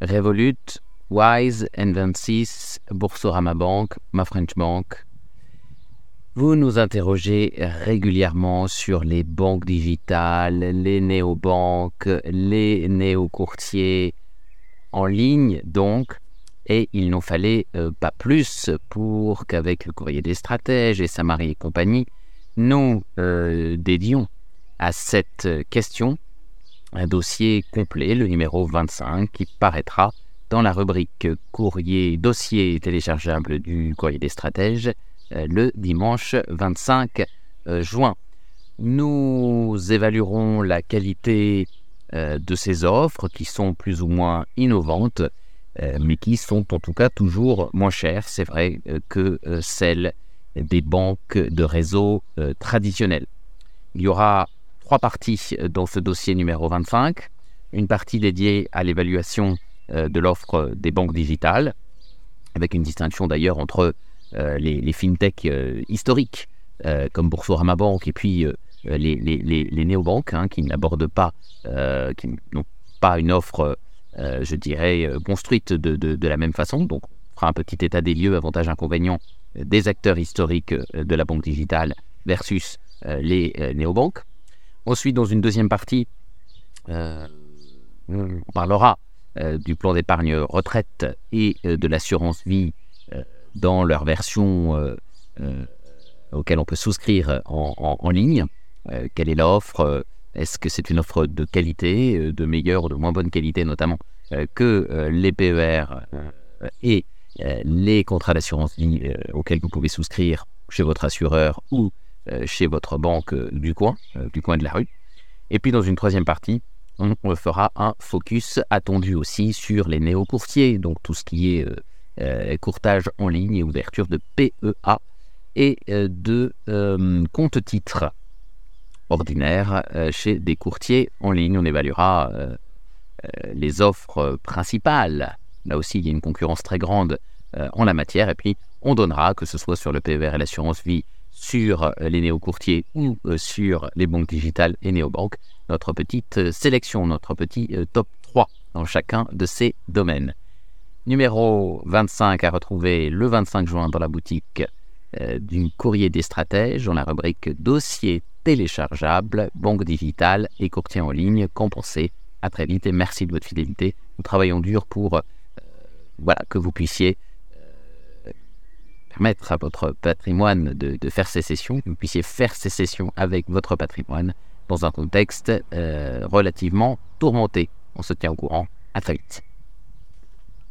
Revolut, Wise, N26, Boursorama Bank, Ma French Bank. Vous nous interrogez régulièrement sur les banques digitales, les néobanques, les néo-courtiers en ligne, donc, et il n'en fallait euh, pas plus pour qu'avec le courrier des stratèges et Samari et compagnie, nous euh, dédions à cette question un dossier complet, le numéro 25, qui paraîtra dans la rubrique courrier dossier téléchargeable du courrier des stratèges euh, le dimanche 25 juin. Nous évaluerons la qualité de ces offres qui sont plus ou moins innovantes euh, mais qui sont en tout cas toujours moins chères, c'est vrai, euh, que euh, celles des banques de réseau traditionnelles. Il y aura trois parties dans ce dossier numéro 25. Une partie dédiée à l'évaluation de l'offre des banques digitales, avec une distinction d'ailleurs entre les, les fintechs historiques, comme Boursorama Bank, et puis les, néobanques, hein, qui n'abordent pas, qui n'ont pas une offre euh, je dirais, euh, construite de, la même façon. Donc, on fera un petit état des lieux, avantages, inconvénients euh, des acteurs historiques de la banque digitale versus les néobanques. Ensuite, dans une deuxième partie, on parlera du plan d'épargne retraite et de l'assurance vie dans leur version auquel on peut souscrire en, ligne. quelle est l'offre? Est-ce que c'est une offre de qualité, euh, de meilleure ou de moins bonne qualité notamment euh, que euh, les PER et les contrats d'assurance vie auxquels vous pouvez souscrire chez votre assureur ou chez votre banque du coin, du coin de la rue. Et puis dans une troisième partie, on fera un focus attendu aussi sur les néo-courtiers, donc tout ce qui est courtage en ligne et ouverture de PEA et de compte titres ordinaire euh, chez des courtiers en ligne. On évaluera euh, euh, les offres principales. Là aussi, il y a une concurrence très grande en la matière. Et puis, on donnera, que ce soit sur le PVR et l'assurance vie, sur les néo-courtiers ou sur les banques digitales et néobanques, notre petite sélection, notre petit top 3 dans chacun de ces domaines. Numéro 25 à retrouver le 25 juin dans la boutique du courrier des stratèges dans la rubrique dossier téléchargeable, banque digitale et courtier en ligne compensé. À très vite et merci de votre fidélité. Nous travaillons dur pour euh, voilà, que vous puissiez euh, permettre à votre patrimoine de, faire sécession, que vous puissiez faire sécession avec votre patrimoine dans un contexte euh, relativement tourmenté. On se tient au courant. À très vite.